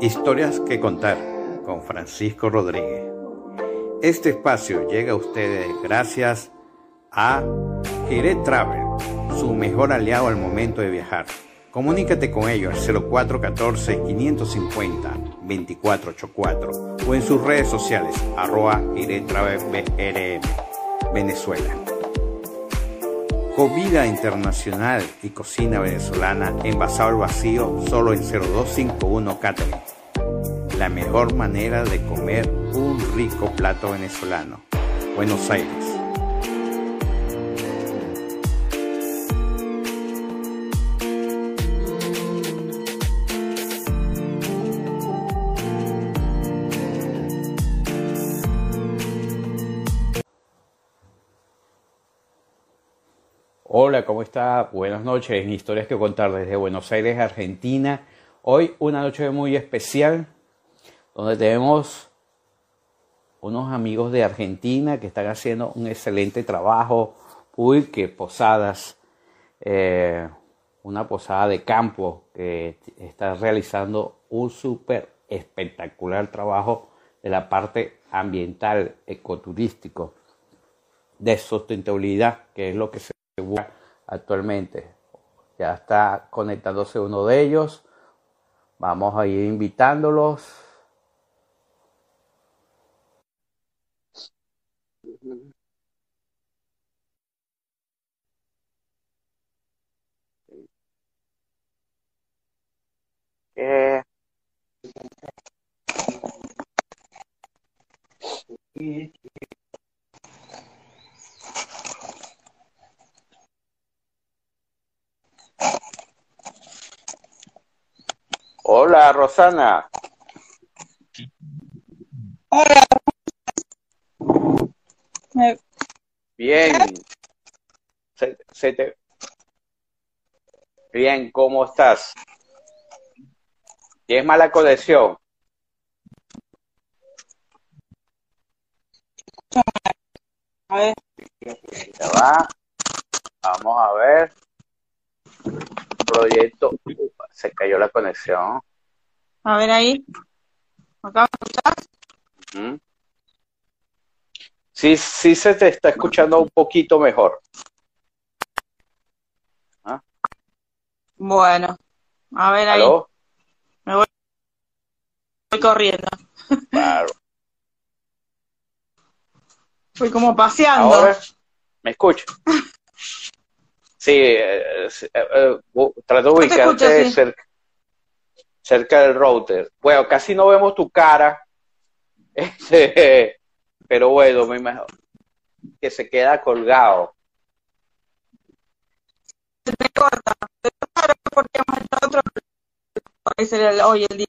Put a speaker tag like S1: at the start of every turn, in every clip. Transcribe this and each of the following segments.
S1: Historias que contar con Francisco Rodríguez. Este espacio llega a ustedes gracias a Giret Travel, su mejor aliado al momento de viajar. Comunícate con ellos al 0414-550-2484 o en sus redes sociales arroba Travel Venezuela. Comida internacional y cocina venezolana envasado al vacío solo en 0251 Catering. La mejor manera de comer un rico plato venezolano. Buenos Aires. ¿Cómo está? Buenas noches. Historias que contar desde Buenos Aires, Argentina. Hoy una noche muy especial donde tenemos unos amigos de Argentina que están haciendo un excelente trabajo. Uy, que posadas. Eh, una posada de campo que está realizando un súper espectacular trabajo de la parte ambiental, ecoturístico, de sustentabilidad, que es lo que se actualmente. Ya está conectándose uno de ellos. Vamos a ir invitándolos. Eh. Hola, Rosana.
S2: Hola.
S1: Bien. Bien, ¿cómo estás? ¿Tienes mala conexión?
S2: A ver.
S1: Vamos a ver. Proyecto. Se cayó la conexión.
S2: A ver ahí. ¿Acá
S1: me Sí, sí se te está escuchando un poquito mejor.
S2: ¿Ah? Bueno, a ver ahí. Me voy, corriendo.
S1: Claro.
S2: Fui como paseando.
S1: Ahora, ¿me escucho? Sí, eh, eh, eh trato de ubicarte cerca, cerca del router. Bueno, casi no vemos tu cara, este, pero bueno, me imagino que se queda colgado.
S2: Se me corta, pero porque otro el, hoy el día.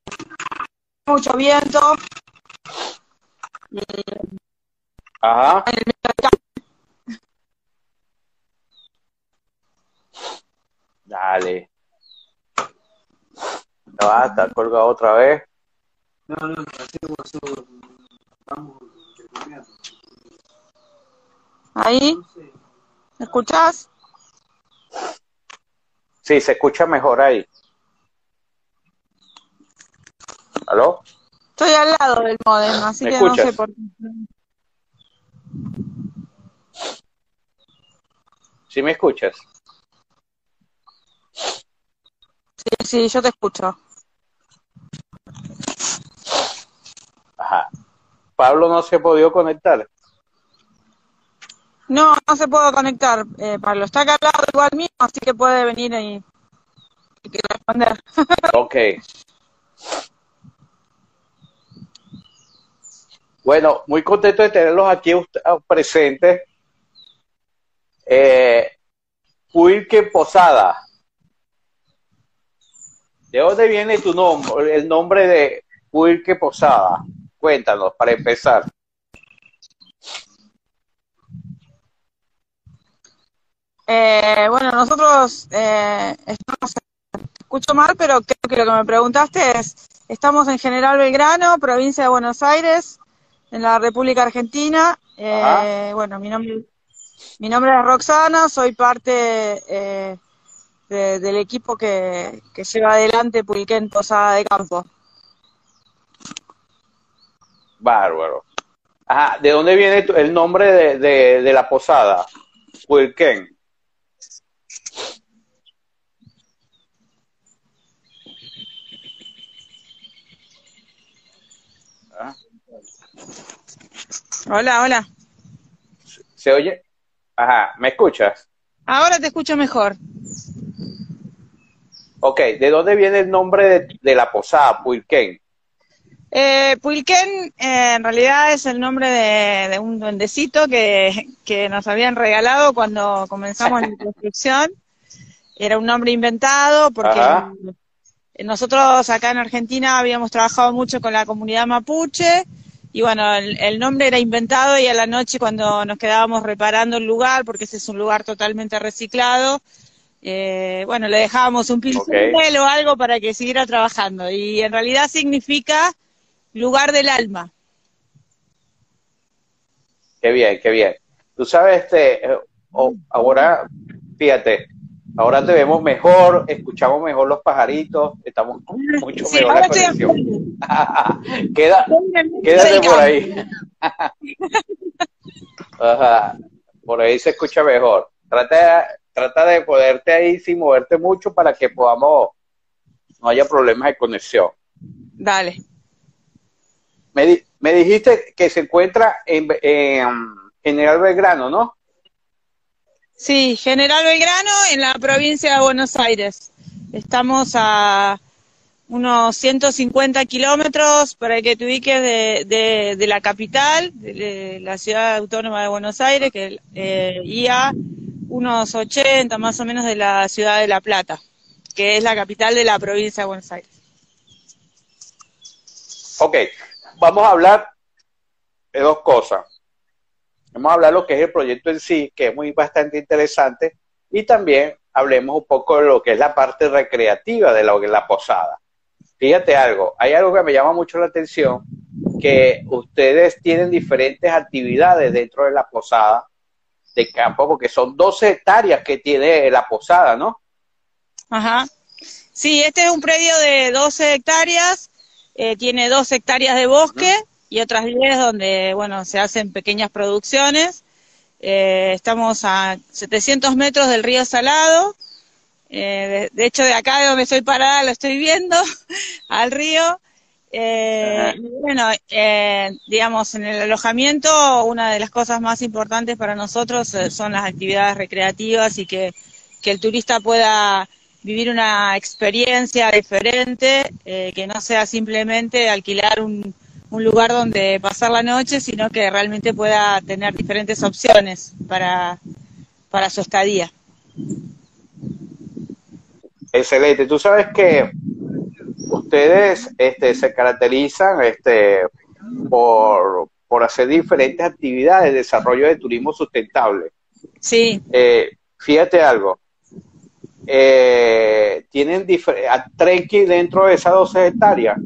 S2: Mucho viento.
S1: Ajá. Dale. No, va a estar colgado otra vez. No, no,
S2: Ahí. ¿Me escuchas?
S1: Sí, se escucha mejor ahí. ¿Aló?
S2: Estoy al lado del modem, así que no sé por qué.
S1: ¿Sí me escuchas?
S2: Sí, yo te escucho.
S1: Ajá. Pablo no se ha podido conectar.
S2: No, no se puede conectar, eh, Pablo. Está acá al lado igual mío, así que puede venir y, y responder.
S1: ok. Bueno, muy contento de tenerlos aquí presentes. Eh, Pulque Posada. ¿De dónde viene tu nombre, el nombre de Wilke Posada? Cuéntanos, para empezar.
S2: Eh, bueno, nosotros eh, estamos, escucho mal, pero creo que lo que me preguntaste es, estamos en General Belgrano, provincia de Buenos Aires, en la República Argentina. Eh, bueno, mi nombre, mi nombre es Roxana, soy parte eh, del equipo que, lleva adelante Pulquén Posada de Campo.
S1: Bárbaro. Ajá, ¿de dónde viene el nombre de, de, de la posada? Wilken.
S2: Hola, hola.
S1: ¿Se oye? Ajá, ¿me escuchas?
S2: Ahora te escucho mejor.
S1: Ok, ¿de dónde viene el nombre de, la posada, Puilquén?
S2: Eh, Puilquén eh, en realidad es el nombre de, un duendecito que, que, nos habían regalado cuando comenzamos la construcción. Era un nombre inventado porque nosotros acá en Argentina habíamos trabajado mucho con la comunidad mapuche y bueno, el, nombre era inventado y a la noche cuando nos quedábamos reparando el lugar, porque ese es un lugar totalmente reciclado, eh, bueno, le dejábamos un pincel o algo para que siguiera trabajando. Y en realidad significa lugar del alma.
S1: Qué bien, qué bien. Tú sabes, este, eh, ahora, fíjate, Ahora te vemos mejor, escuchamos mejor los pajaritos, estamos mucho mejor la conexión. Queda, quédate por ahí. Por ahí se escucha mejor. Trata, trata de poderte ahí sin moverte mucho para que podamos, no haya problemas de conexión.
S2: Dale.
S1: Me, me dijiste que se encuentra en, en General Belgrano, ¿no?
S2: Sí, General Belgrano en la provincia de Buenos Aires. Estamos a unos 150 kilómetros para que te ubiques de, de, la capital, de, la ciudad autónoma de Buenos Aires, que eh, y a unos 80 más o menos de la ciudad de La Plata, que es la capital de la provincia de Buenos Aires.
S1: Ok, vamos a hablar de dos cosas. Vamos a hablar lo que es el proyecto en sí, que es muy bastante interesante, y también hablemos un poco de lo que es la parte recreativa de la, la posada. Fíjate algo, hay algo que me llama mucho la atención, que ustedes tienen diferentes actividades dentro de la posada de campo, porque son 12 hectáreas que tiene la posada, ¿no?
S2: Ajá. Sí, este es un predio de 12 hectáreas, eh, tiene 2 hectáreas de bosque, y otras 10 donde, bueno, se hacen pequeñas producciones. Eh, estamos a 700 metros del río Salado. Eh, de, hecho, de acá de donde estoy parada lo estoy viendo, al río. Eh, bueno, digamos, en el alojamiento una de las cosas más importantes para nosotros son las actividades recreativas y que, que el turista pueda vivir una experiencia diferente, que no sea simplemente alquilar un, un lugar donde pasar la noche, sino que realmente pueda tener diferentes opciones para, para su estadía.
S1: Excelente. Tú sabes que ustedes este, se caracterizan este, por, por hacer diferentes actividades de desarrollo de turismo sustentable.
S2: Sí.
S1: Eh, fíjate algo. Eh, tienen trekking dentro de esas 12 hectáreas.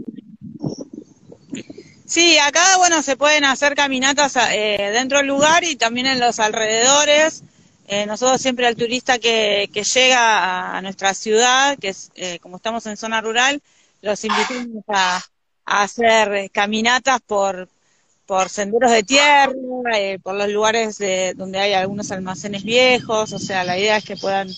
S2: Sí, acá, bueno, se pueden hacer caminatas eh, dentro del lugar y también en los alrededores. Eh, nosotros siempre al turista que, que llega a, nuestra ciudad, que es, eh, como estamos en zona rural, los invitamos a, hacer caminatas por, por senderos de tierra, por los lugares donde hay algunos almacenes viejos, o sea, la idea es que puedan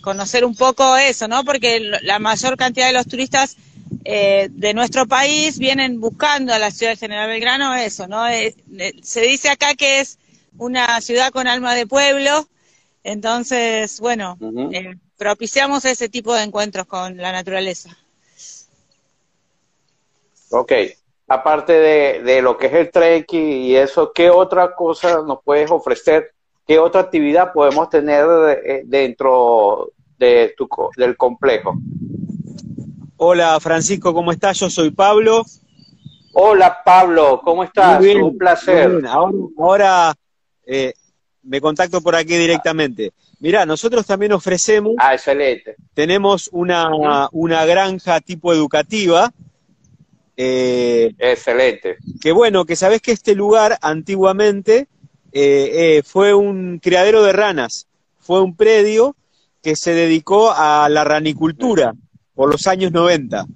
S2: conocer un poco eso, ¿no? Porque la mayor cantidad de los turistas eh, de nuestro país vienen buscando a la ciudad de General Belgrano eso, ¿no? Eh, eh, se dice acá que es una ciudad con alma de pueblo, entonces, bueno, propiciamos ese tipo de encuentros con la naturaleza.
S1: Ok, aparte de, de lo que es el trekking y eso, ¿qué otra cosa nos puedes ofrecer? ¿Qué otra actividad podemos tener dentro de tu, del complejo?
S3: Hola Francisco, ¿cómo estás? Yo soy Pablo.
S1: Hola Pablo, ¿cómo estás? Un placer.
S3: Ahora, eh, me contacto por aquí directamente. Mirá, nosotros también ofrecemos.
S1: Ah, excelente.
S3: Tenemos una, una granja tipo educativa.
S1: Eh, excelente.
S3: Que bueno, que sabés que este lugar antiguamente eh, fue un criadero de ranas. Fue un predio que se dedicó a la ranicultura por los años 90.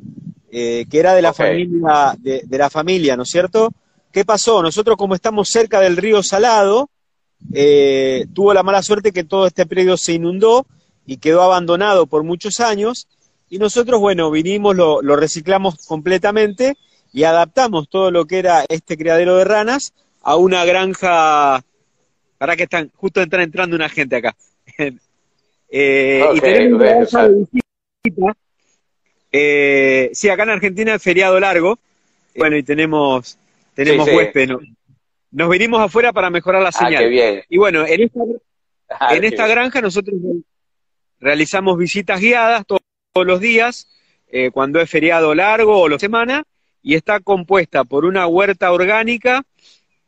S3: eh, que era de la familia, de, de la familia, ¿no es cierto? ¿Qué pasó? Nosotros como estamos cerca del río Salado, eh, tuvo la mala suerte que todo este predio se inundó y quedó abandonado por muchos años. Y nosotros, bueno, vinimos, lo, lo reciclamos completamente y adaptamos todo lo que era este criadero de ranas a una granja. Para que están, justo están entrando una gente acá. Eh, y
S1: Ok,
S3: tenemos una granja de visita. Eh, sí, acá en Argentina es feriado largo. Bueno, y tenemos, tenemos
S1: Sí, sí.
S3: huésped. ¿no? Nos venimos afuera para mejorar la
S1: Ah,
S3: señal.
S1: qué bien.
S3: Y bueno, en esta,
S1: Ah,
S3: en
S1: qué
S3: esta granja nosotros realizamos visitas guiadas to- todos los días, eh, cuando es feriado largo o la semana, y está compuesta por una huerta orgánica,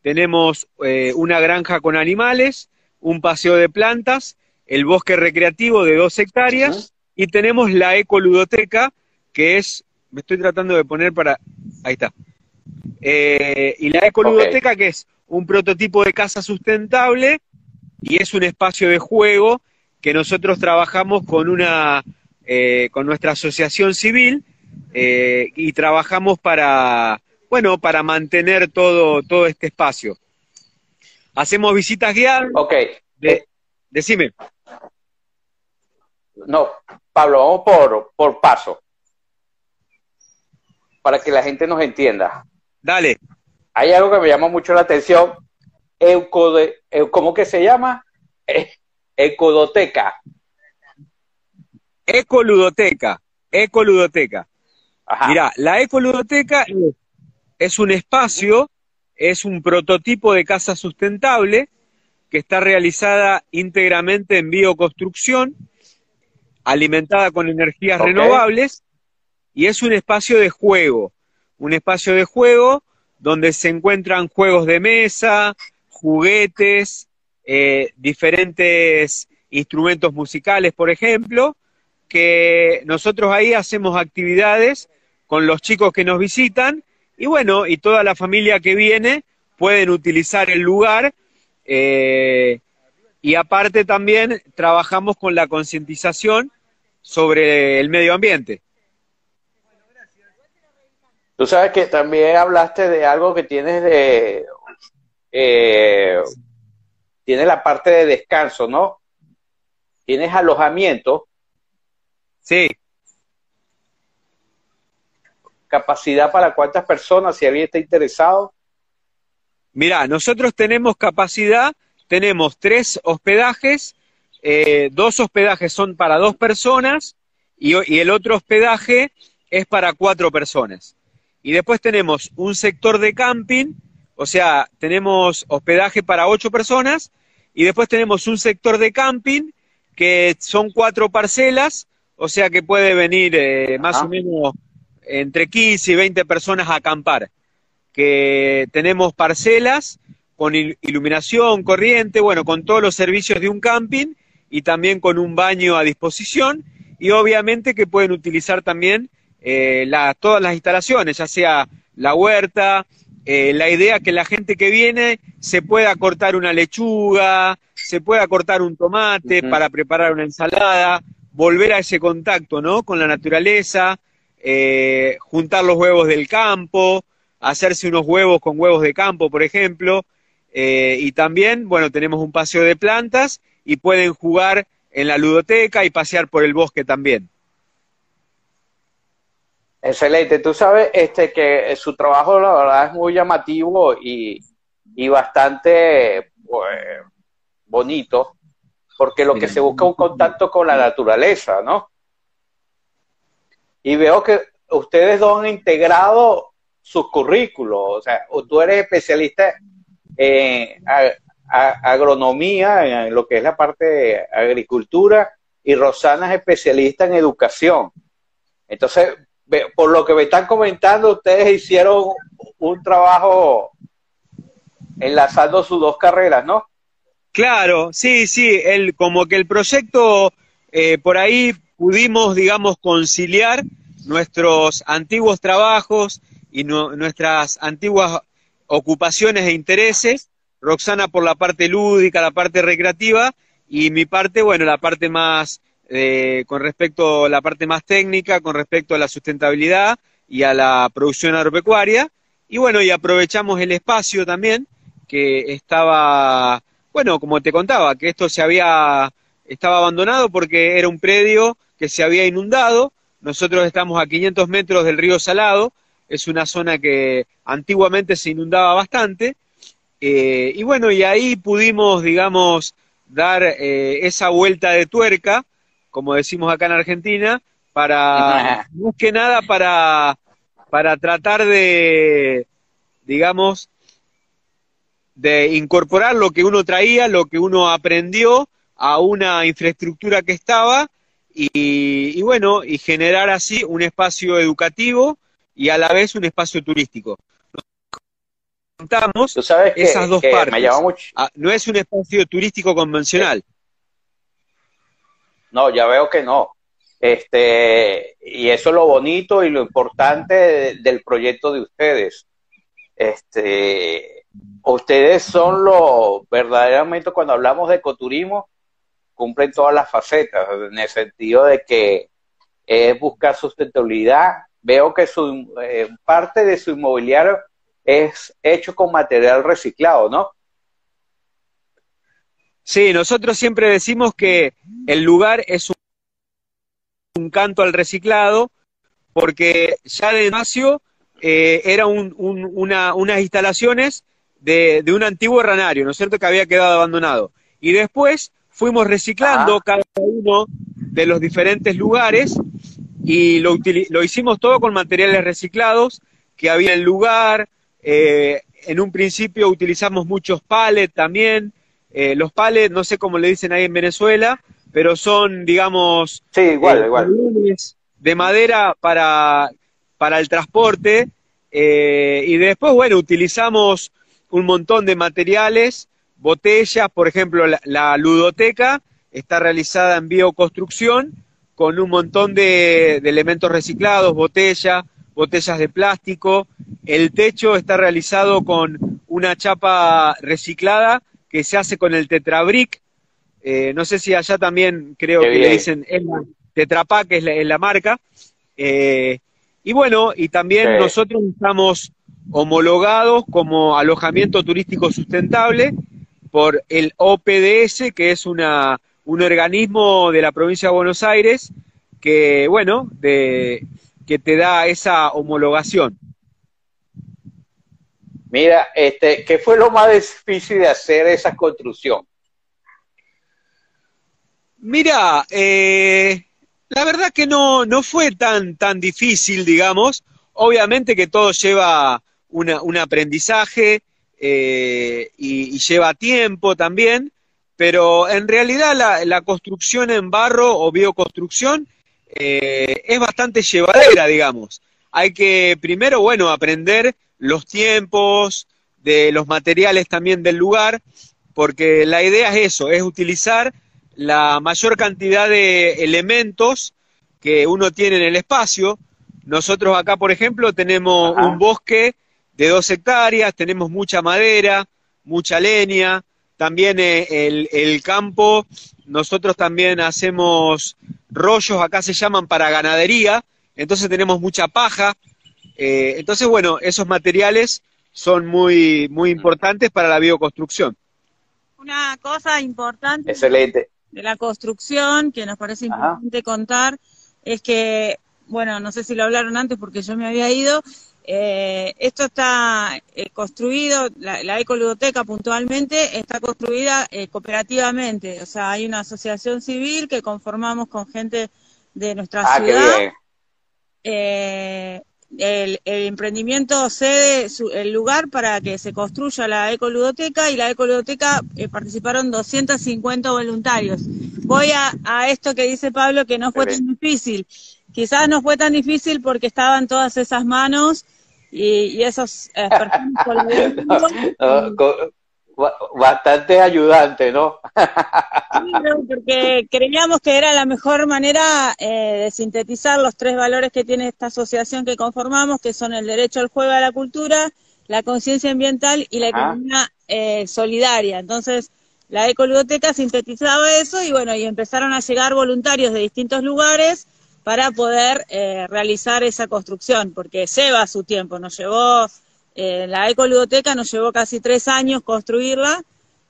S3: tenemos eh, una granja con animales, un paseo de plantas, el bosque recreativo de dos hectáreas, y tenemos la ecoludoteca, que es, me estoy tratando de poner para, ahí está, Eh, y la ecoludoteca, que es un prototipo de casa sustentable, y es un espacio de juego que nosotros trabajamos con una eh, con nuestra asociación civil eh, y trabajamos para bueno para mantener todo todo este espacio hacemos visitas guiadas
S1: Ok,
S3: de- decime
S1: no, Pablo, vamos por, por paso. Para que la gente nos entienda.
S3: dale
S1: Hay algo que me llama mucho la atención. Eucode, eu- ¿Cómo que se llama? Eh, Ecodoteca.
S3: Ecoludoteca ecoludoteca.
S1: Ajá.
S3: Mira, la ecoludoteca es- un espacio, es un prototipo de casa sustentable que está realizada íntegramente en bioconstrucción, alimentada con energías renovables, y es un espacio de juego, un espacio de juego donde se encuentran juegos de mesa, juguetes, eh, diferentes instrumentos musicales, por ejemplo, que nosotros ahí hacemos actividades con los chicos que nos visitan y bueno, y toda la familia que viene pueden utilizar el lugar eh, y aparte también trabajamos con la concientización sobre el medio ambiente.
S1: Tú sabes que también hablaste de algo que tienes de... Eh, tienes la parte de descanso, ¿no? Tienes alojamiento,
S3: Sí,
S1: capacidad para cuántas personas, si alguien está interesado.
S3: Mirá, nosotros tenemos capacidad, tenemos tres hospedajes, eh, dos hospedajes son para dos personas y, y el otro hospedaje es para cuatro personas. Y después tenemos un sector de camping, o sea, tenemos hospedaje para ocho personas y después tenemos un sector de camping que son cuatro parcelas, o sea que puede venir eh, más o menos entre 15 y 20 personas a acampar. Que tenemos parcelas con il- iluminación, corriente, bueno, con todos los servicios de un camping y también con un baño a disposición. Y obviamente que pueden utilizar también eh, la- todas las instalaciones, ya sea la huerta, eh, la idea que la gente que viene se pueda cortar una lechuga, se pueda cortar un tomate para preparar una ensalada, volver a ese contacto, ¿no? Con la naturaleza, eh, juntar los huevos del campo, hacerse unos huevos con huevos de campo, por ejemplo, eh, y también, bueno, tenemos un paseo de plantas y pueden jugar en la ludoteca y pasear por el bosque también.
S1: Excelente. Tú sabes este, que su trabajo, la verdad, es muy llamativo y, bastante pues, bonito, porque lo que se busca es un contacto con la naturaleza, ¿no? Y veo que ustedes dos han integrado sus currículos, o sea, tú eres especialista en agronomía, en lo que es la parte de agricultura, y Rosana es especialista en educación. Entonces, por lo que me están comentando, ustedes hicieron un trabajo enlazando sus dos carreras, ¿no?
S3: Claro, sí, sí, el, como que el proyecto eh, por ahí pudimos, digamos, conciliar nuestros antiguos trabajos y nu- nuestras antiguas ocupaciones e intereses, Roxana por la parte lúdica, la parte recreativa, y mi parte, bueno, la parte más, eh, con respecto a la parte más técnica, con respecto a la sustentabilidad y a la producción agropecuaria. Y bueno, y aprovechamos el espacio también que estaba, bueno, como te contaba, que esto se había, estaba abandonado porque era un predio que se había inundado. Nosotros estamos a 500 metros del río Salado, es una zona que antiguamente se inundaba bastante. Eh, y bueno, y ahí pudimos, digamos, dar eh, esa vuelta de tuerca, como decimos acá en Argentina, para, más que nada para, para tratar de, digamos, de incorporar lo que uno traía, lo que uno aprendió a una infraestructura que estaba y, bueno, y generar así un espacio educativo y a la vez un espacio turístico. Contamos esas dos partes. Ah, no es un espacio turístico convencional.
S1: No, ya veo que no. Este, y eso es lo bonito y lo importante del proyecto de ustedes. Este, ustedes son los, verdaderamente cuando hablamos de ecoturismo, cumplen todas las facetas, en el sentido de que es buscar sustentabilidad. Veo que su, eh, parte de su inmobiliario es hecho con material reciclado, ¿no?
S3: Sí, nosotros siempre decimos que el lugar es un, canto al reciclado, porque ya de Macio eh, era un, una, unas instalaciones de, un antiguo ranario, ¿no es cierto?, que había quedado abandonado. Y después fuimos reciclando ah. cada uno de los diferentes lugares y lo, lo, hicimos todo con materiales reciclados que había en el lugar. Eh, en un principio utilizamos muchos palets también. Eh, los palets, no sé cómo le dicen ahí en Venezuela, pero son, digamos,
S1: sí, igual,
S3: eh,
S1: igual.
S3: de madera para, para el transporte. y después, bueno, utilizamos un montón de materiales, botellas, por ejemplo, la, ludoteca está realizada en bioconstrucción con un montón de, elementos reciclados, botellas, botellas de plástico. El techo está realizado con una chapa reciclada que se hace con el tetrabric. Eh, no sé si allá también creo que le dicen Tetrapac, es la, es la marca. Eh, y bueno, y también nosotros estamos homologados como alojamiento turístico sustentable por el OPDS, que es una, un organismo de la provincia de Buenos Aires que, bueno, de, que te da esa homologación.
S1: Mira, este, ¿qué fue lo más difícil de hacer esa construcción?
S3: Mira, eh, la verdad que no, no fue tan, tan difícil, digamos. Obviamente que todo lleva un aprendizaje eh, y, lleva tiempo también, pero en realidad la, construcción en barro o bioconstrucción eh, es bastante llevadera, digamos. Hay que primero, bueno, aprender los tiempos de los materiales también del lugar, porque la idea es eso, es utilizar la mayor cantidad de elementos que uno tiene en el espacio. Nosotros acá, por ejemplo, tenemos un bosque de dos hectáreas, tenemos mucha madera, mucha leña, también eh, el, campo, nosotros también hacemos rollos, acá se llaman para ganadería, entonces tenemos mucha paja, eh, entonces bueno, esos materiales son muy, muy importantes para la bioconstrucción.
S2: Una cosa importante
S1: Excelente.
S2: de la construcción que nos parece importante contar es que, bueno, no sé si lo hablaron antes porque yo me había ido, eh, esto está eh, construido, la, ecoludoteca puntualmente está construida eh, cooperativamente, o sea, hay una asociación civil que conformamos con gente de nuestra ah, ciudad. El, emprendimiento cede el lugar para que se construya la ecoludoteca y la ecoludoteca participaron 250 voluntarios. Voy a, a esto que dice Pablo que no fue tan difícil. Quizás no fue tan difícil porque estaban todas esas manos y, esos eh,
S1: bastante ayudante, ¿no?
S2: porque creíamos que era la mejor manera eh, de sintetizar los tres valores que tiene esta asociación que conformamos, que son el derecho al juego a la cultura, la conciencia ambiental y la economía eh, solidaria. Entonces, la ecoludoteca sintetizaba eso y bueno, y empezaron a llegar voluntarios de distintos lugares para poder eh, realizar esa construcción, porque lleva su tiempo, nos llevó, eh, la ecoludoteca nos llevó casi tres años construirla,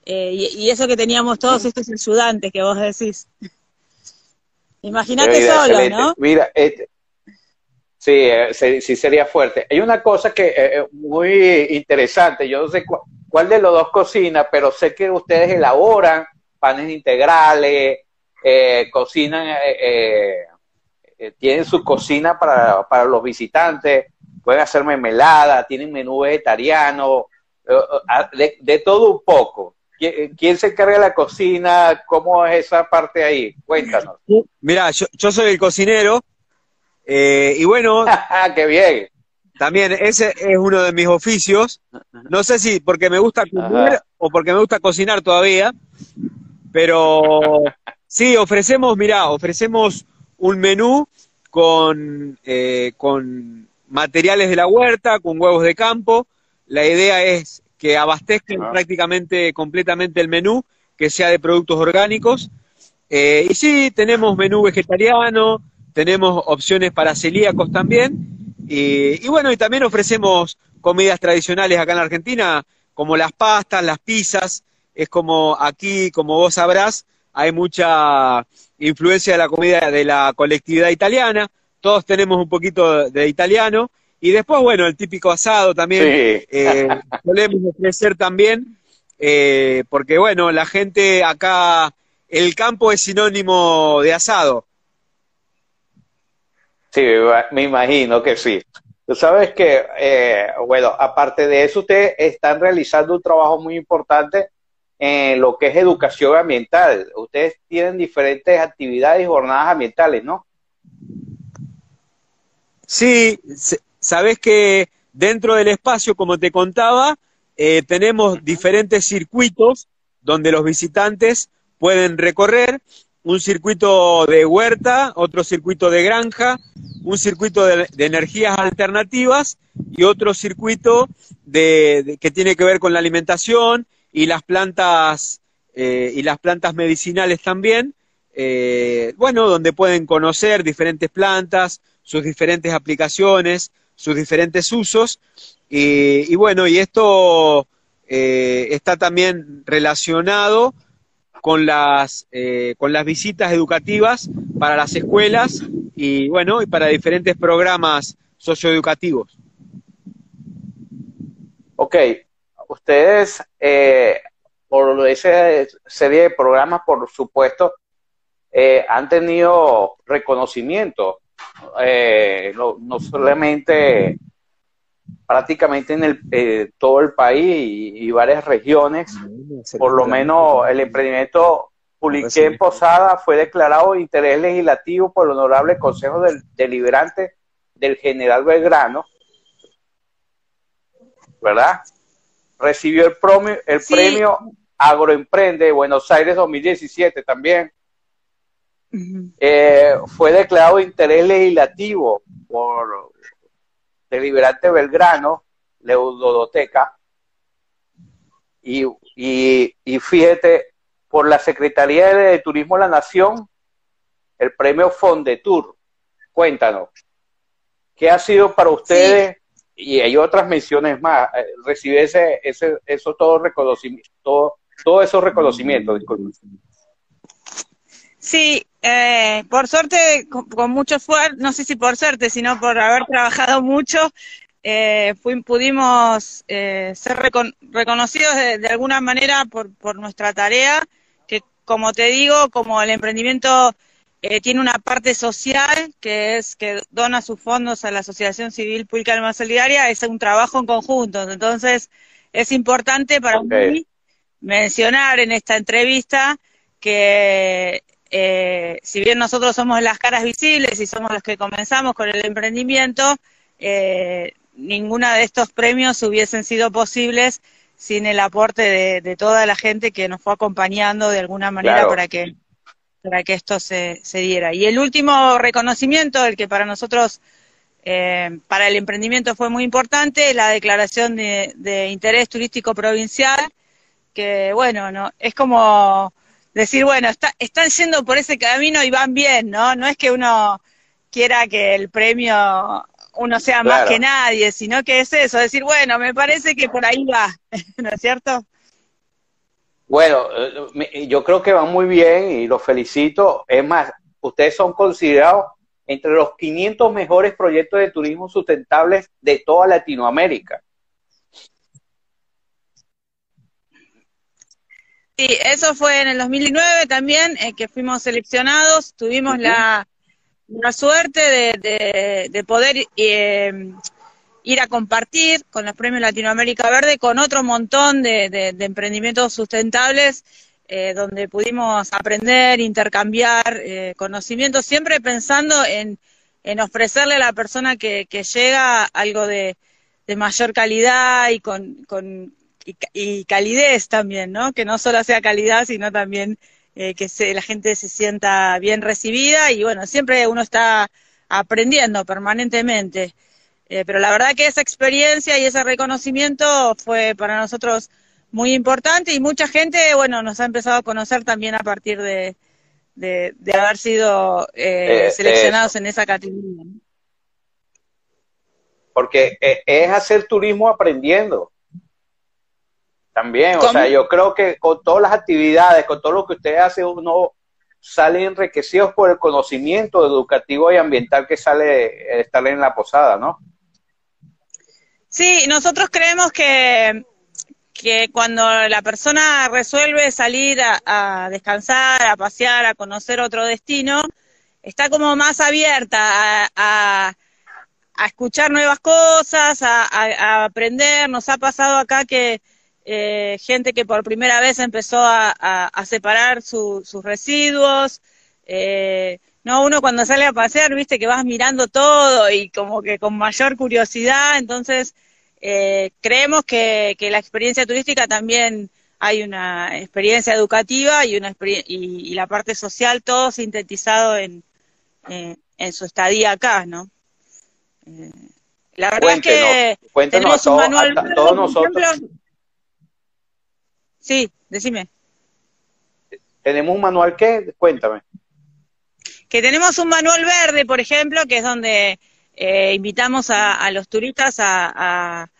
S2: eh, y, eso que teníamos todos estos ayudantes que vos decís. Imagínate solo, ¿no?
S1: Mira, este, sí, sí sería fuerte. Hay una cosa que es muy interesante, yo no sé cuál de los dos cocina, pero sé que ustedes elaboran panes integrales, cocinan eh, tienen su cocina para, para, los visitantes, pueden hacer mermelada, tienen menú vegetariano, eh, eh, de, todo un poco. ¿Quién se encarga de la cocina? ¿Cómo es esa parte ahí? Cuéntanos.
S3: Mira, yo, yo soy el cocinero y bueno...
S1: ¡Qué bien!
S3: También ese es uno de mis oficios. No sé si porque me gusta comer o porque me gusta cocinar todavía, pero sí, ofrecemos, mira, ofrecemos un menú con, eh, con materiales de la huerta, con huevos de campo. La idea es que abastezcan ah. prácticamente completamente el menú, que sea de productos orgánicos. Eh, y sí, tenemos menú vegetariano, tenemos opciones para celíacos también. Y, y, bueno, y también ofrecemos comidas tradicionales acá en la Argentina, como las pastas, las pizzas. Es como aquí, como vos sabrás, hay mucha influencia de la comida de la colectividad italiana, todos tenemos un poquito de italiano, y después, bueno, el típico asado también, eh, solemos ofrecer también, eh, porque bueno, la gente acá, el campo es sinónimo de asado.
S1: Sí, me imagino que sí. Tú sabes que, eh, bueno, aparte de eso, ustedes están realizando un trabajo muy importante en lo que es educación ambiental. Ustedes tienen diferentes actividades y jornadas ambientales, ¿no?
S3: Sí, sabes que dentro del espacio, como te contaba, eh, tenemos diferentes circuitos donde los visitantes pueden recorrer, un circuito de huerta, otro circuito de granja, un circuito de, energías alternativas y otro circuito de, que tiene que ver con la alimentación y las plantas eh, y las plantas medicinales también, eh, bueno, donde pueden conocer diferentes plantas, sus diferentes aplicaciones, sus diferentes usos, y, bueno, y esto eh, está también relacionado con las, con las visitas educativas para las escuelas y bueno, y para diferentes programas socioeducativos.
S1: Ok, ustedes, eh, por esa serie de programas, por supuesto, eh, han tenido reconocimiento, eh, no, solamente prácticamente en el, todo el país y, varias regiones, por lo menos el emprendimiento Puliquén Posada fue declarado de interés legislativo por el Honorable Consejo del Deliberante del General Belgrano, ¿verdad? Recibió el, premio, el premio Agroemprende de Buenos Aires 2017 también. Eh, fue declarado de interés legislativo por Deliberante Belgrano, Leudodoteca, y, y, y fíjate, por la Secretaría de Turismo de la Nación, el premio Fondetur. Cuéntanos, ¿qué ha sido para ustedes y hay otras menciones más, eh, recibe ese, ese, eso todo reconocimiento, todo, todo esos reconocimientos, disculpen.
S2: Sí, eh, por suerte, con, mucho esfuerzo, no sé si por suerte, sino por haber trabajado mucho, eh, pudimos eh, ser reconocidos de, de, alguna manera por, por nuestra tarea, que como te digo, como el emprendimiento eh, tiene una parte social que es que dona sus fondos a la Asociación Civil Pública Más Solidaria, es un trabajo en conjunto. Entonces, es importante para mí mencionar en esta entrevista que eh, si bien nosotros somos las caras visibles y somos los que comenzamos con el emprendimiento, eh, ninguna de estos premios hubiesen sido posibles sin el aporte de, toda la gente que nos fue acompañando de alguna manera para que para que esto se, se diera. Y el último reconocimiento, el que para nosotros, eh, para el emprendimiento fue muy importante, la declaración de, interés turístico provincial, que bueno, no es como decir, bueno, está, están yendo por ese camino y van bien, ¿no? No es que uno quiera que el premio uno sea más que nadie, sino que es eso, decir, bueno, me parece que por ahí va, ¿no es cierto?
S1: Bueno, eh, yo creo que va muy bien y los felicito. Es más, ustedes son considerados entre los 500 mejores proyectos de turismo sustentables de toda Latinoamérica.
S2: Sí, eso fue en el 2009 también, eh, que fuimos seleccionados, tuvimos la, suerte de, poder eh, ir a compartir con los premios Latinoamérica Verde con otro montón de, emprendimientos sustentables eh, donde pudimos aprender, intercambiar conocimientos, siempre pensando en, ofrecerle a la persona que, llega algo de, mayor calidad y con, y, calidez también, ¿no? Que no solo sea calidad, sino también eh, que se, la gente se sienta bien recibida y bueno, siempre uno está aprendiendo permanentemente. Eh, pero la verdad que esa experiencia y ese reconocimiento fue para nosotros muy importante y mucha gente, bueno, nos ha empezado a conocer también a partir de, de, haber sido eh, seleccionados en esa categoría.
S1: Porque es hacer turismo aprendiendo. También, o sea, yo creo que con todas las actividades, con todo lo que usted hace, uno sale enriquecido por el conocimiento educativo y ambiental que sale de estar en la posada, ¿no?
S2: Sí, nosotros creemos que, que cuando la persona resuelve salir a, descansar, a pasear, a conocer otro destino, está como más abierta a, a, escuchar nuevas cosas, a, aprender. Nos ha pasado acá que eh, gente que por primera vez empezó a, separar sus residuos. Eh, no, uno cuando sale a pasear, viste que vas mirando todo y como que con mayor curiosidad, entonces eh, creemos que, la experiencia turística también hay una experiencia educativa y una y, la parte social todo sintetizado en, en su estadía acá, ¿no? la verdad es que tenemos un manual, todos nosotros. Sí, decime.
S1: ¿Tenemos un manual qué? Cuéntame.
S2: Que tenemos un manual verde, por ejemplo, que es donde eh, invitamos a, los turistas a,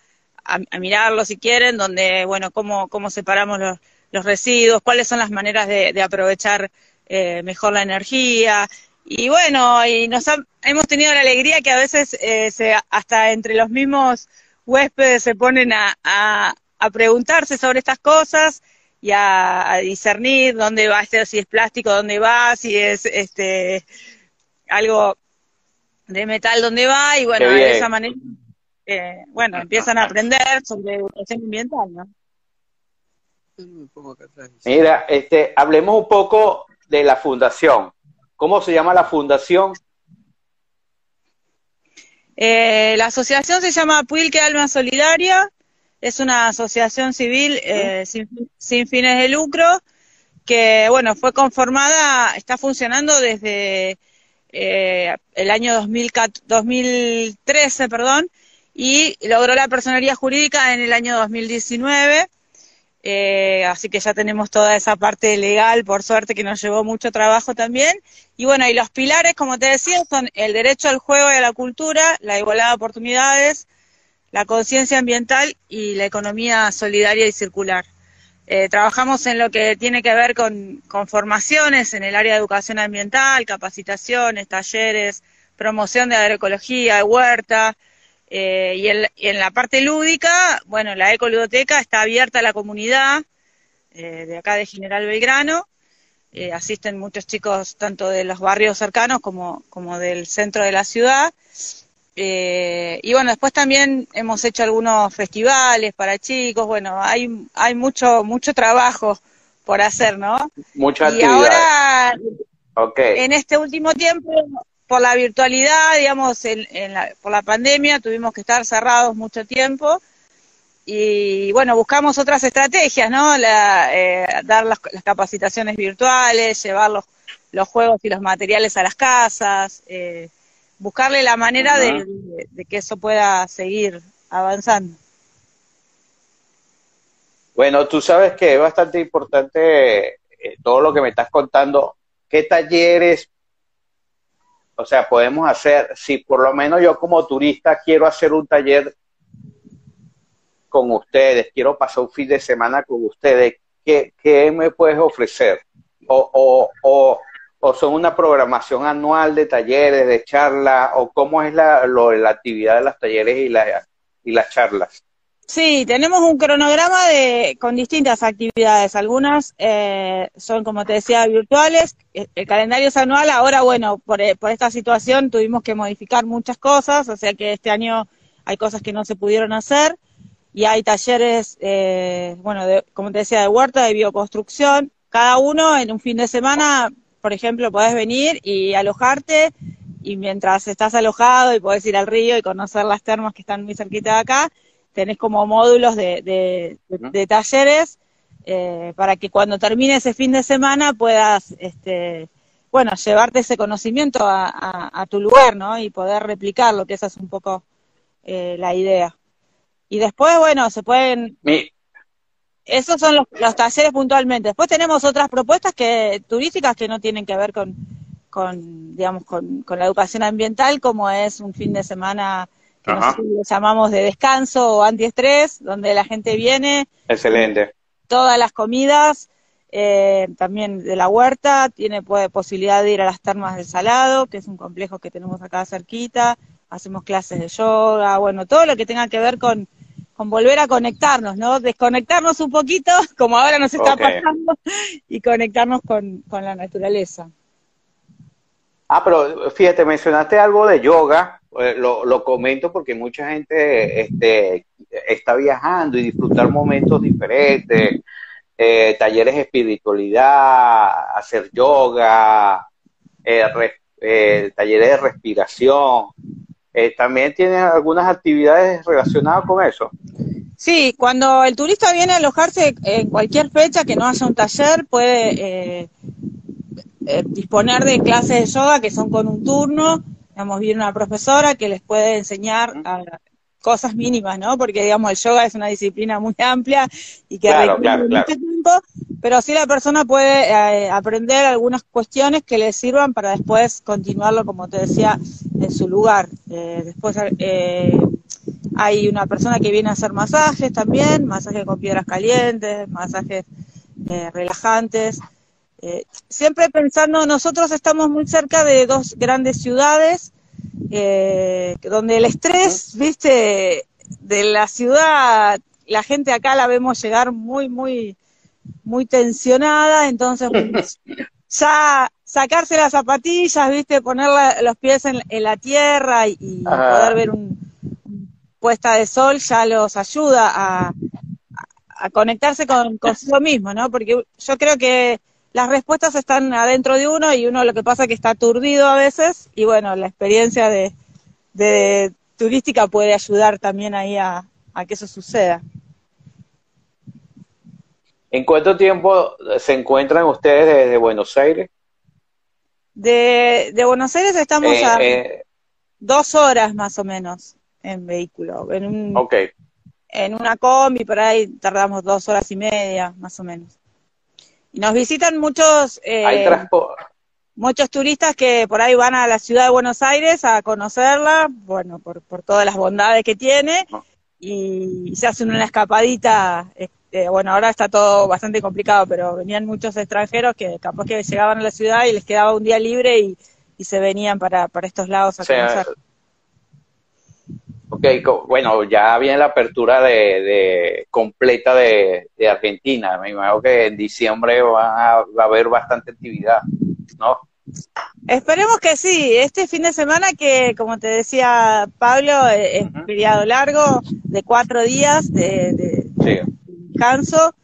S2: mirarlo si quieren, donde, bueno, cómo, cómo separamos los, los residuos, cuáles son las maneras de, aprovechar eh, mejor la energía. Y bueno, y nos hemos tenido la alegría que a veces eh, se, hasta entre los mismos huéspedes se ponen a, a preguntarse sobre estas cosas y a, discernir dónde va, este, si es plástico, dónde va, si es este algo de metal, dónde va, y bueno, de esa manera, eh, bueno, empiezan a aprender sobre educación ambiental, ¿no?
S1: Mira, este, hablemos un poco de la fundación. ¿Cómo se llama la fundación?
S2: Eh, la asociación se llama Puilque Alma Solidaria es una asociación civil eh, sin, fines de lucro que, bueno, fue conformada, está funcionando desde eh, el año 2013, perdón, y logró la personería jurídica en el año 2019. Eh, así que ya tenemos toda esa parte legal, por suerte, que nos llevó mucho trabajo también. Y bueno, y los pilares, como te decía, son el derecho al juego y a la cultura, la igualdad de oportunidades, la conciencia ambiental y la economía solidaria y circular. Eh, trabajamos en lo que tiene que ver con, formaciones en el área de educación ambiental, capacitaciones, talleres, promoción de agroecología, de huerta, eh, y, en, la parte lúdica, bueno, la ecoludoteca está abierta a la comunidad eh, de acá de General Belgrano. asisten muchos chicos tanto de los barrios cercanos como, como del centro de la ciudad. Eh, y bueno, después también hemos hecho algunos festivales para chicos, bueno, hay, hay mucho, mucho trabajo por hacer, ¿no?
S1: Mucha
S2: y ahora, en este último tiempo, por la virtualidad, digamos, en, por la pandemia, tuvimos que estar cerrados mucho tiempo y bueno, buscamos otras estrategias, ¿no? Eh, dar las, capacitaciones virtuales, llevar los, los juegos y los materiales a las casas. Eh, buscarle la manera de, que eso pueda seguir avanzando.
S1: Bueno, tú sabes que es bastante importante eh, todo lo que me estás contando. ¿Qué talleres o sea, podemos hacer, si por lo menos yo como turista quiero hacer un taller con ustedes, quiero pasar un fin de semana con ustedes, ¿qué, qué me puedes ofrecer? O, o, o, o, son una programación anual de talleres, de charlas, o cómo es la, lo, la actividad de los talleres y, la, y las charlas?
S2: Sí, tenemos un cronograma de, con distintas actividades. Algunas eh, son, como te decía, virtuales. El calendario es anual. Ahora, bueno, por, eh, por, esta situación tuvimos que modificar muchas cosas, o sea que este año hay cosas que no se pudieron hacer y hay talleres, eh, bueno, de, como te decía, de huerta, de bioconstrucción. Cada uno en un fin de semana, por ejemplo, podés venir y alojarte y mientras estás alojado y podés ir al río y conocer las termas que están muy cerquita de acá, tenés como módulos de, de, de, talleres eh, para que cuando termine ese fin de semana puedas, este, bueno, llevarte ese conocimiento a, a, a tu lugar, ¿no? Y poder replicarlo, que esa es un poco eh, la idea. Y después, bueno, se pueden...
S1: Mi...
S2: Esos son los, los, talleres puntualmente. Después tenemos otras propuestas que turísticas que no tienen que ver con, con digamos, con, con la educación ambiental, como es un fin de semana que nosotros llamamos de descanso o antiestrés, donde la gente viene.
S1: Excelente.
S2: Todas las comidas, eh, también de la huerta, tiene puede, posibilidad de ir a las termas del Salado, que es un complejo que tenemos acá cerquita, hacemos clases de yoga, bueno, todo lo que tenga que ver con, con volver a conectarnos, ¿no? Desconectarnos un poquito, como ahora nos está
S1: Okay.
S2: pasando, y conectarnos con, con la naturaleza.
S1: Ah, pero fíjate, mencionaste algo de yoga, eh, lo, lo comento porque mucha gente este, está viajando y disfrutar momentos diferentes, eh, talleres de espiritualidad, hacer yoga, eh, re- eh, talleres de respiración. Eh, también tienen algunas actividades relacionadas con eso.
S2: Sí, cuando el turista viene a alojarse en cualquier fecha que no haya un taller, puede eh, eh, disponer de clases de yoga que son con un turno. Digamos, viene una profesora que les puede enseñar a- cosas mínimas, ¿no? Porque, digamos, el yoga es una disciplina muy amplia y que
S1: Claro,
S2: requiere
S1: claro,
S2: mucho
S1: claro.
S2: tiempo, pero sí la persona puede eh, aprender algunas cuestiones que le sirvan para después continuarlo, como te decía, en su lugar. Eh, después eh, hay una persona que viene a hacer masajes también, masajes con piedras calientes, masajes eh, relajantes. Siempre pensando, nosotros estamos muy cerca de dos grandes ciudades, eh, donde el estrés, viste, de la ciudad, la gente acá la vemos llegar muy, muy, muy tensionada, entonces ya sacarse las zapatillas, viste, poner la- los pies en, en la tierra y, y
S1: Ajá.
S2: poder ver un, un puesta de sol ya los ayuda a conectarse con consigo mismo, ¿no? Porque yo creo que las respuestas están adentro de uno y uno lo que pasa es que está aturdido a veces y bueno, la experiencia de, de turística puede ayudar también ahí a, a que eso suceda.
S1: ¿En cuánto tiempo se encuentran ustedes desde Buenos Aires?
S2: De, de Buenos Aires estamos
S1: Eh,
S2: a
S1: eh,
S2: dos horas más o menos en vehículo, en, un, en una combi, por ahí tardamos dos horas y media más o menos. Y nos visitan muchos eh, muchos turistas que por ahí van a la ciudad de Buenos Aires a conocerla, bueno, por, por todas las bondades que tiene, y se hacen una escapadita, este, bueno, ahora está todo bastante complicado, pero venían muchos extranjeros que capaz que llegaban a la ciudad y les quedaba un día libre y, y se venían para, para estos lados a
S1: O sea,
S2: conocer.
S1: Ok, bueno, ya viene la apertura de, de- completa de, de Argentina. Me imagino que en diciembre va a, va a haber bastante actividad, ¿no?
S2: Esperemos que sí, este fin de semana que, como te decía Pablo, eh, es
S1: Ujú.
S2: feriado largo de cuatro días de, de,
S1: Sí.
S2: descanso.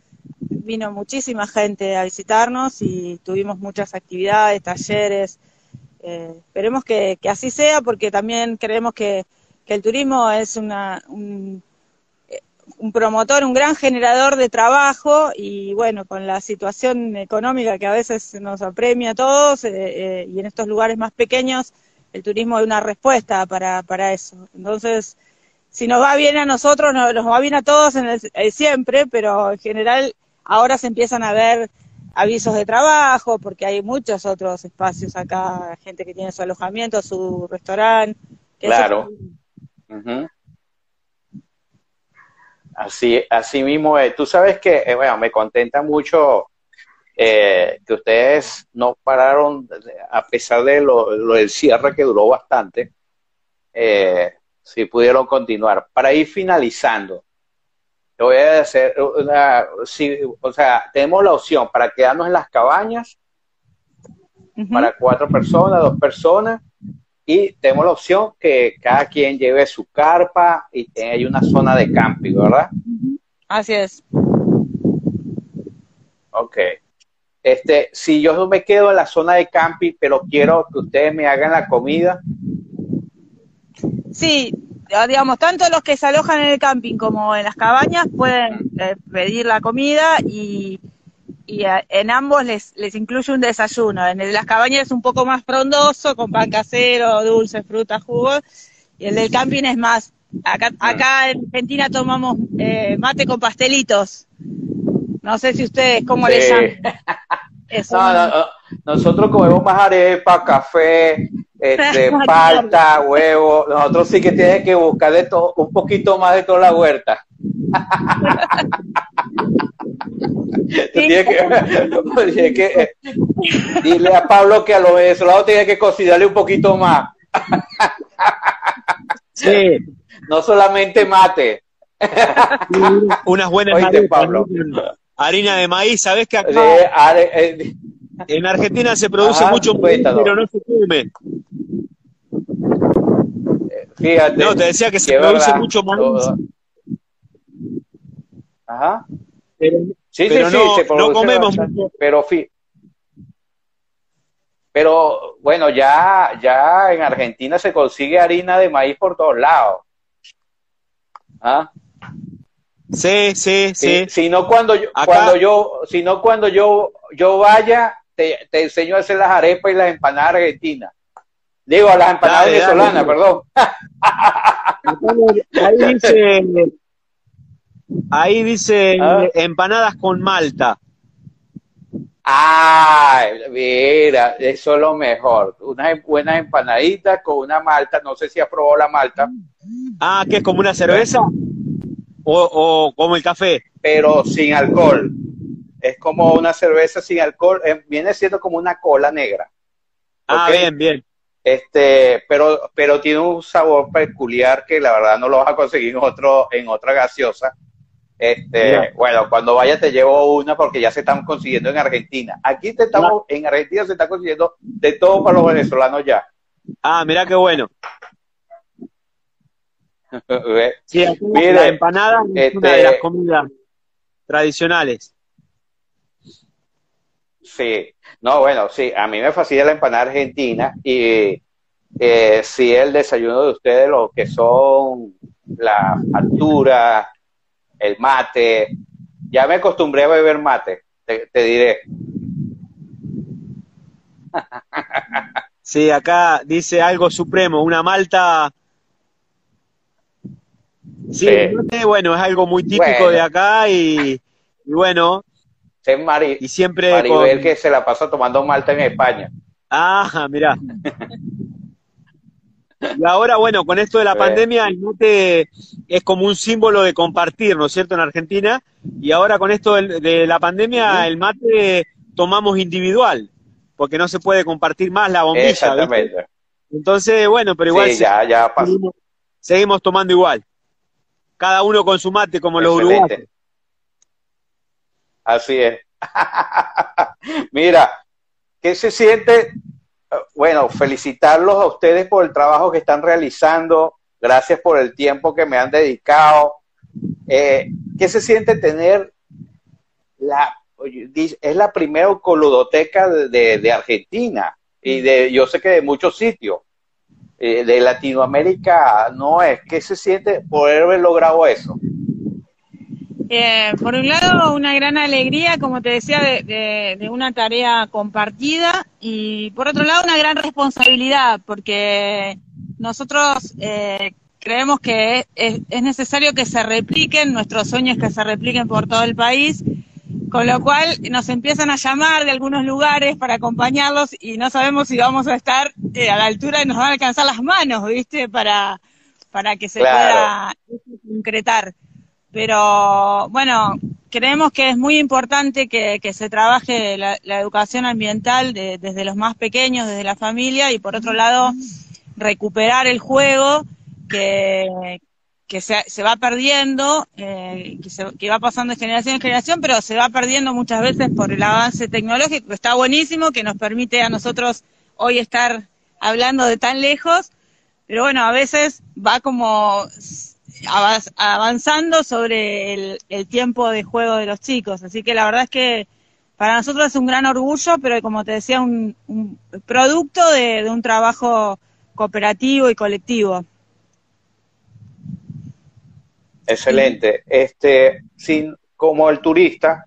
S2: Vino muchísima gente a visitarnos y tuvimos muchas actividades, talleres. Eh, esperemos que, que así sea porque también creemos que, que el turismo es una, un, un promotor, un gran generador de trabajo y bueno, con la situación económica que a veces nos apremia a todos eh, eh, y en estos lugares más pequeños, el turismo es una respuesta para, para eso. Entonces, si nos va bien a nosotros, no- nos va bien a todos en el- eh, siempre, pero en general ahora se empiezan a ver avisos de trabajo, porque hay muchos otros espacios acá, gente que tiene su alojamiento, su restaurante.
S1: Claro. Así, así mismo es. Tú sabes que, eh, bueno, me contenta mucho eh, que ustedes no pararon, a pesar de lo, del cierre que duró bastante, eh, si pudieron continuar. Para ir finalizando, te voy a hacer una, o sea, tenemos la opción para quedarnos en las cabañas, para cuatro personas, dos personas, y tenemos la opción que cada quien lleve su carpa y tenga una zona de camping, ¿verdad?
S2: Así es.
S1: Ok. Este, si yo no me quedo en la zona de camping, pero quiero que ustedes me hagan la comida.
S2: Sí, digamos, tanto los que se alojan en el camping como en las cabañas pueden eh, pedir la comida y, en ambos les, les incluye un desayuno. En el de las cabañas es un poco más frondoso, con pan casero, dulces, frutas, jugos, y el del camping es más. Acá, acá en Argentina tomamos eh, mate con pastelitos. No sé si ustedes, ¿cómo le llaman?
S1: nosotros comemos más arepa, café, este, palta, huevo. Nosotros sí que tienen que buscar de todo, un poquito más de toda la huerta. Tienes que, dile a Pablo que a los venezolanos tiene que cocinarle un poquito más.
S3: Sí.
S1: No solamente mate.
S3: Unas buenas Pablo. harina de maíz, ¿sabes que acá eh, en Argentina se produce mucho maíz, pero no se come?
S1: Fíjate.
S3: No, te decía que se produce mucho maíz.
S1: Ajá.
S3: Pero, sí, sí, no, sí, se no comemos mucho.
S1: Pero, pero bueno, ya, ya en Argentina se consigue harina de maíz por todos lados. ¿Ah?
S3: Sí, sí, sí.
S1: Si no cuando yo, cuando yo, si no cuando yo, yo vaya, te, te enseño a hacer las arepas y las empanadas argentinas. Digo, las empanadas venezolanas, perdón.
S3: Ahí dice, ahí dice ah. empanadas con malta.
S1: Ay, mira, eso es lo mejor. Unas buenas empanaditas con una malta. No sé si ha probado la malta.
S3: Ah, que es como una cerveza o, o como el café.
S1: Pero sin alcohol. Es como una cerveza sin alcohol. Eh, viene siendo como una cola negra.
S3: Ah, bien, bien.
S1: Este, pero, pero tiene un sabor peculiar que la verdad no lo vas a conseguir en otro, en otra gaseosa. Este, bueno, cuando vaya te llevo una porque ya se están consiguiendo en Argentina. Aquí te estamos, en Argentina se está consiguiendo de todo para los venezolanos ya.
S3: Ah, mira qué bueno. sí, la empanada es una de las este, comidas tradicionales.
S1: Sí, no, bueno, sí, a mí me fascina la empanada argentina y eh, si el desayuno de ustedes, lo que son la altura, el mate, ya me acostumbré a beber mate, te, diré.
S3: Sí, acá dice algo supremo, una malta. Sí, bueno, es algo muy típico de acá y, bueno,
S1: y siempre Maribel que se la pasa tomando malta en España.
S3: Ah, mira. Y ahora, bueno, con esto de la pandemia, el mate es como un símbolo de compartir, ¿no es cierto?, en Argentina. Y ahora con esto de, la pandemia, el mate tomamos individual, porque no se puede compartir más la bombilla. Exactamente. Entonces, bueno, pero igual
S1: ya, ya seguimos,
S3: seguimos, tomando igual. Cada uno con su mate, como los uruguayos.
S1: Así es. Mira, ¿qué se siente? Bueno, felicitarlos a ustedes por el trabajo que están realizando. Gracias por el tiempo que me han dedicado. Eh, ¿Qué se siente tener la es la primera coludoteca de, Argentina y de yo sé que de muchos sitios eh, de Latinoamérica no es. ¿Qué se siente por haber logrado eso?
S2: Eh, por un lado, una gran alegría, como te decía, de, una tarea compartida y por otro lado, una gran responsabilidad, porque nosotros eh, creemos que es, necesario que se repliquen, nuestros sueños que se repliquen por todo el país, con lo cual nos empiezan a llamar de algunos lugares para acompañarlos y no sabemos si vamos a estar eh, a la altura y nos van a alcanzar las manos, ¿viste? Para, para que se pueda concretar. Pero bueno, creemos que es muy importante que, se trabaje la, educación ambiental desde los más pequeños, desde la familia, y por otro lado, recuperar el juego que, que se, va perdiendo, eh, que, se, que va pasando de generación en generación, pero se va perdiendo muchas veces por el avance tecnológico, que está buenísimo, que nos permite a nosotros hoy estar hablando de tan lejos, pero bueno, a veces va como avanzando sobre el, el tiempo de juego de los chicos, así que la verdad es que para nosotros es un gran orgullo, pero como te decía, un, un producto de, de un trabajo cooperativo y colectivo.
S1: Excelente. Este, sin, como el turista,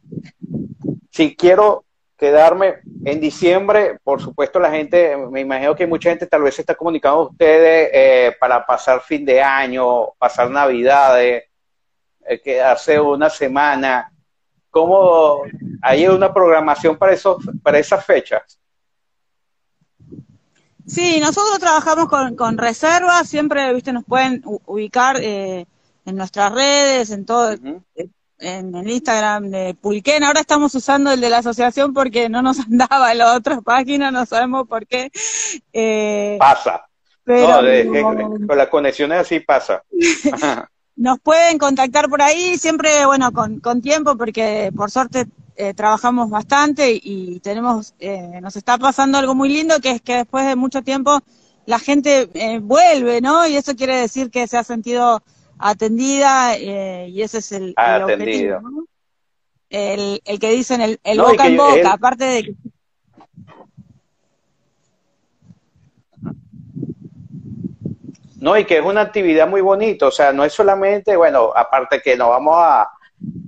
S1: si quiero quedarme en diciembre, por supuesto la gente, me imagino que mucha gente tal vez se está comunicando a ustedes eh, para pasar fin de año, pasar navidades, eh, quedarse una semana. ¿Cómo hay una programación para esos, para esas fechas?
S2: Sí, nosotros trabajamos con, con reservas, siempre, viste, nos pueden ubicar eh, en nuestras redes, en todo, en el Instagram de Pulquén. Ahora estamos usando el de la asociación porque no nos andaba la otra página, no sabemos por qué.
S1: Eh, pasa. Pero, con las conexiones así pasa.
S2: nos pueden contactar por ahí, siempre, bueno, con, con tiempo, porque por suerte eh, trabajamos bastante y tenemos, eh, nos está pasando algo muy lindo, que es que después de mucho tiempo la gente eh, vuelve, ¿no? Y eso quiere decir que se ha sentido atendida eh, y ese es el, el objetivo, el, el, que dicen el, el boca en boca, aparte de que...
S1: No, y que es una actividad muy bonita, o sea, no es solamente, bueno, aparte que nos vamos a,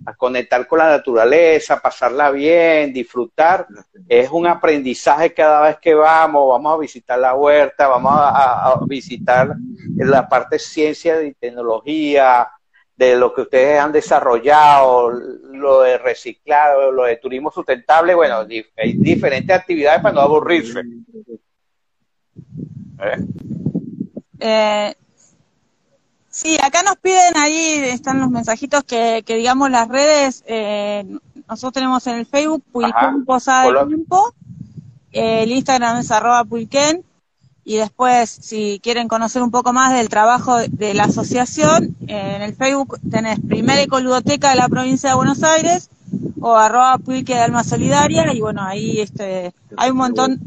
S1: a conectar con la naturaleza, pasarla bien, disfrutar. Es un aprendizaje cada vez que vamos, vamos a visitar la huerta, vamos a, visitar la parte de ciencia y tecnología, de lo que ustedes han desarrollado, lo de reciclado, lo de turismo sustentable, bueno, hay diferentes actividades para no aburrirse.
S2: ¿Eh? Eh, Sí, acá nos piden ahí, están los mensajitos que, que digamos las redes, eh, nosotros tenemos en el Facebook Pulquén Posada de Tiempo, el Instagram es arroba Pulquén, y después si quieren conocer un poco más del trabajo de la asociación, en el Facebook tenés Primera Ecoludoteca de la provincia de Buenos Aires, o arroba Pulque de Alma Solidaria, y bueno, ahí este, hay un montón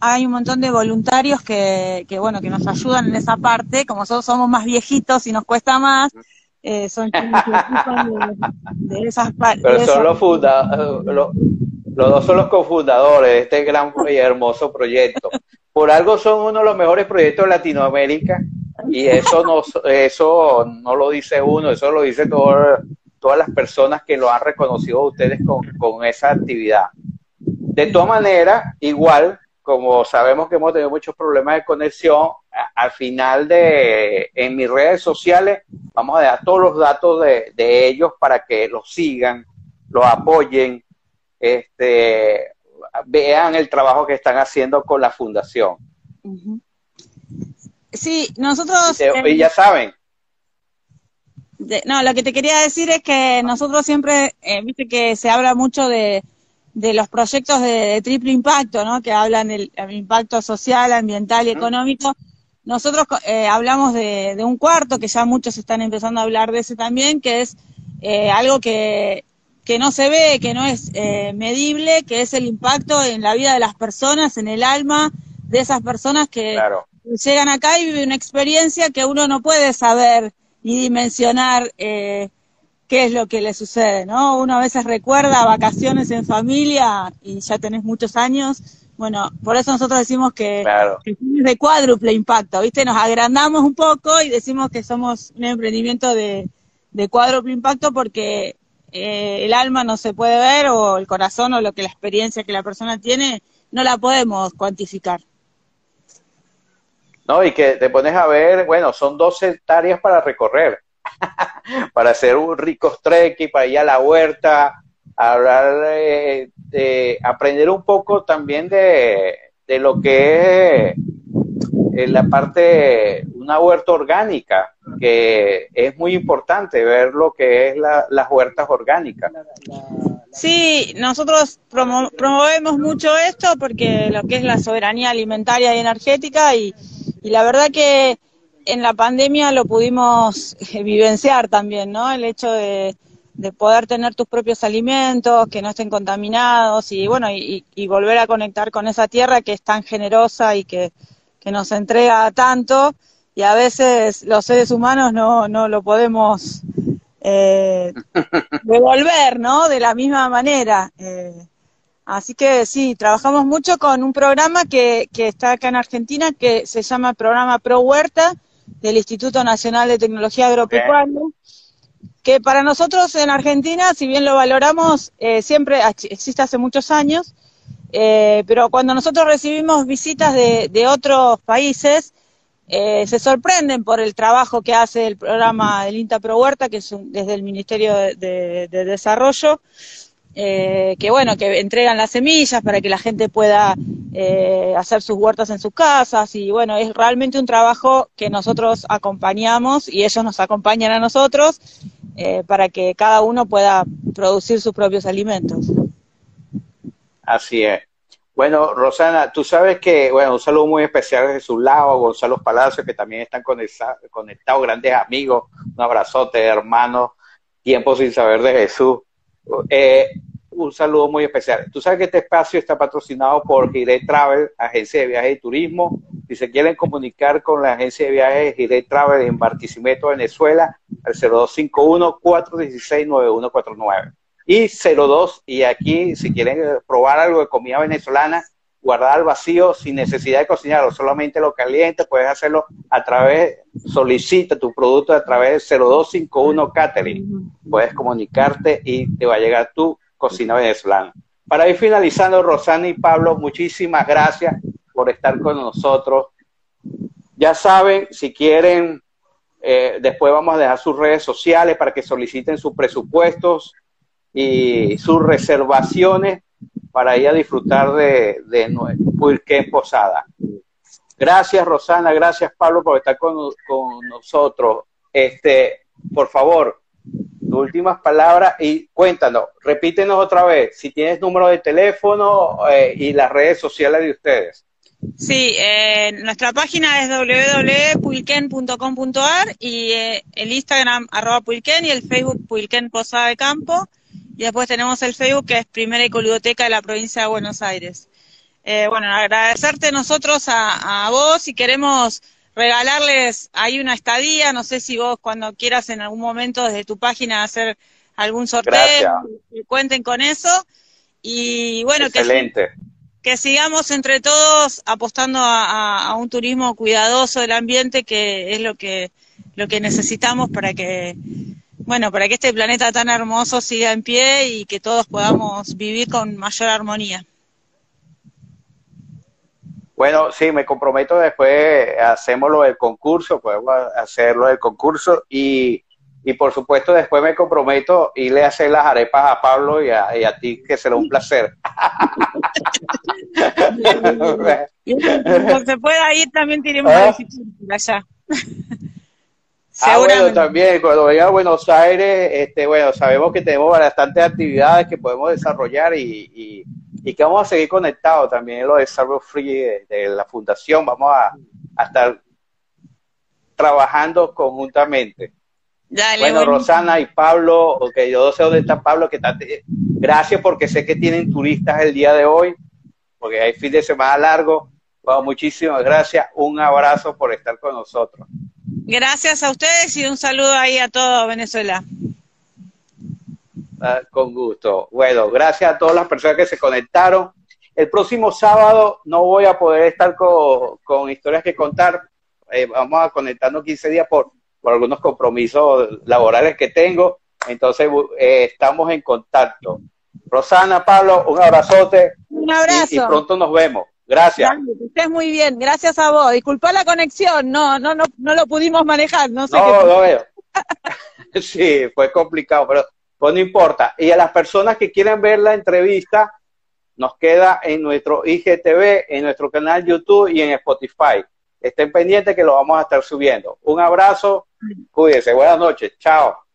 S2: hay un montón de voluntarios que, que, bueno, que nos ayudan en esa parte, como nosotros somos más viejitos y nos cuesta más, eh, son de,
S1: de, esas partes. Pero son los, los, los dos son los cofundadores de este gran y hermoso proyecto. Por algo son uno de los mejores proyectos de Latinoamérica y eso no, eso no lo dice uno, eso lo dice todo, todas las personas que lo han reconocido ustedes con, con esa actividad. De todas maneras, igual como sabemos que hemos tenido muchos problemas de conexión, al final de en mis redes sociales vamos a dar todos los datos de, ellos para que los sigan, los apoyen, este, vean el trabajo que están haciendo con la fundación.
S2: Sí, nosotros...
S1: Y, ya saben.
S2: no, lo que te quería decir es que nosotros siempre, eh, viste que se habla mucho de de los proyectos de, triple impacto, ¿no? que hablan del impacto social, ambiental y económico. Nosotros eh, hablamos de, un cuarto, que ya muchos están empezando a hablar de ese también, que es eh, algo que, que no se ve, que no es eh, medible, que es el impacto en la vida de las personas, en el alma de esas personas que llegan acá y viven una experiencia que uno no puede saber ni dimensionar eh, qué es lo que le sucede, ¿no? Uno a veces recuerda vacaciones en familia y ya tenés muchos años. Bueno, por eso nosotros decimos que, es de cuádruple impacto, ¿viste? Nos agrandamos un poco y decimos que somos un emprendimiento de, de cuádruple impacto porque eh, el alma no se puede ver o el corazón o lo que la experiencia que la persona tiene no la podemos cuantificar.
S1: No, y que te pones a ver, bueno, son dos hectáreas para recorrer para hacer un rico trekking, para ir a la huerta, hablar de, aprender un poco también de, de lo que es eh, la parte, una huerta orgánica, que es muy importante ver lo que es las huertas orgánicas.
S2: Sí, nosotros promovemos mucho esto porque lo que es la soberanía alimentaria y energética y, y la verdad que en la pandemia lo pudimos vivenciar también, ¿no? El hecho de, de poder tener tus propios alimentos, que no estén contaminados y bueno, y, volver a conectar con esa tierra que es tan generosa y que, nos entrega tanto y a veces los seres humanos no, no lo podemos eh, devolver, ¿no? De la misma manera. Eh, así que sí, trabajamos mucho con un programa que, que está acá en Argentina que se llama Programa Pro Huerta del Instituto Nacional de Tecnología Agropecuaria que para nosotros en Argentina, si bien lo valoramos, eh, siempre existe hace muchos años, eh, pero cuando nosotros recibimos visitas de, otros países, eh, se sorprenden por el trabajo que hace el programa del INTA Pro Huerta, que es desde el Ministerio de, Desarrollo, que bueno, que entregan las semillas para que la gente pueda hacer sus huertas en sus casas y bueno, es realmente un trabajo que nosotros acompañamos y ellos nos acompañan a nosotros eh, para que cada uno pueda producir sus propios alimentos.
S1: Así es. Bueno, Rosana, tú sabes que, bueno, un saludo muy especial desde su lado, Gonzalo Palacio, que también están conectados, grandes amigos, un abrazote, hermanos, tiempo sin saber de Jesús. Eh, un saludo muy especial. Tú sabes que este espacio está patrocinado por Gire Travel, agencia de viajes y turismo. Si se quieren comunicar con la agencia de viajes Gire Travel en Barquisimeto, Venezuela, al 0251-416-9149. Y 02, y aquí si quieren probar algo de comida venezolana, guardar al vacío sin necesidad de cocinarlo, solamente lo caliente, puedes hacerlo a través, solicita tu producto a través del 0251 Catering. Puedes comunicarte y te va a llegar tu cocina venezolana. Para ir finalizando, Rosana y Pablo, muchísimas gracias por estar con nosotros. Ya saben, si quieren, eh, después vamos a dejar sus redes sociales para que soliciten sus presupuestos y sus reservaciones para ir a disfrutar de, de Posada. Gracias, Rosana, gracias, Pablo, por estar con nosotros. Este, por favor, últimas palabras y cuéntanos, repítenos otra vez si tienes número de teléfono eh, y las redes sociales de ustedes.
S2: Sí, eh, nuestra página es www.puilken.com.ar y eh, el Instagram arroba Puilken y el Facebook Puilken Posada de Campo. Y después tenemos el Facebook que es Primera Ecoludoteca de la provincia de Buenos Aires. bueno, agradecerte nosotros a, a vos y queremos regalarles ahí una estadía, no sé si vos cuando quieras en algún momento desde tu página hacer algún sorteo, cuenten con eso. Y bueno, que, que sigamos entre todos apostando a, un turismo cuidadoso del ambiente, que es lo que, lo que necesitamos para que, bueno, para que este planeta tan hermoso siga en pie y que todos podamos vivir con mayor armonía.
S1: Bueno, sí, me comprometo después, hacemos lo del concurso, podemos hacerlo del concurso y, y por supuesto después me comprometo irle a hacer las arepas a Pablo y a, y a ti, que será un placer.
S2: Cuando se pueda ir también tenemos ¿Ah? allá.
S1: Ah, bueno, también cuando venga a Buenos Aires, este, bueno, sabemos que tenemos bastantes actividades que podemos desarrollar y y que vamos a seguir conectados también en lo de Salvo Free de, la fundación, vamos a, estar trabajando conjuntamente. bueno, Rosana y Pablo, ok, yo no sé dónde está Pablo, que está, gracias porque sé que tienen turistas el día de hoy, porque hay fin de semana largo. Bueno, muchísimas gracias, un abrazo por estar con nosotros.
S2: Gracias a ustedes y un saludo ahí a todo Venezuela.
S1: Ah, con gusto. Bueno, gracias a todas las personas que se conectaron. El próximo sábado no voy a poder estar con, historias que contar. Eh, vamos a conectarnos 15 días por, por algunos compromisos laborales que tengo. Entonces, eh, estamos en contacto. Rosana, Pablo, un abrazote.
S2: Un abrazo.
S1: Y, pronto nos vemos. Gracias.
S2: estés muy bien. Gracias a vos. Disculpa la conexión. No, no, no, no lo pudimos manejar. No sé.
S1: No, no veo. sí, fue complicado, pero pues no importa. Y a las personas que quieran ver la entrevista, nos queda en nuestro IGTV, en nuestro canal YouTube y en Spotify. Estén pendientes que lo vamos a estar subiendo. Un abrazo, cuídense, buenas noches, chao.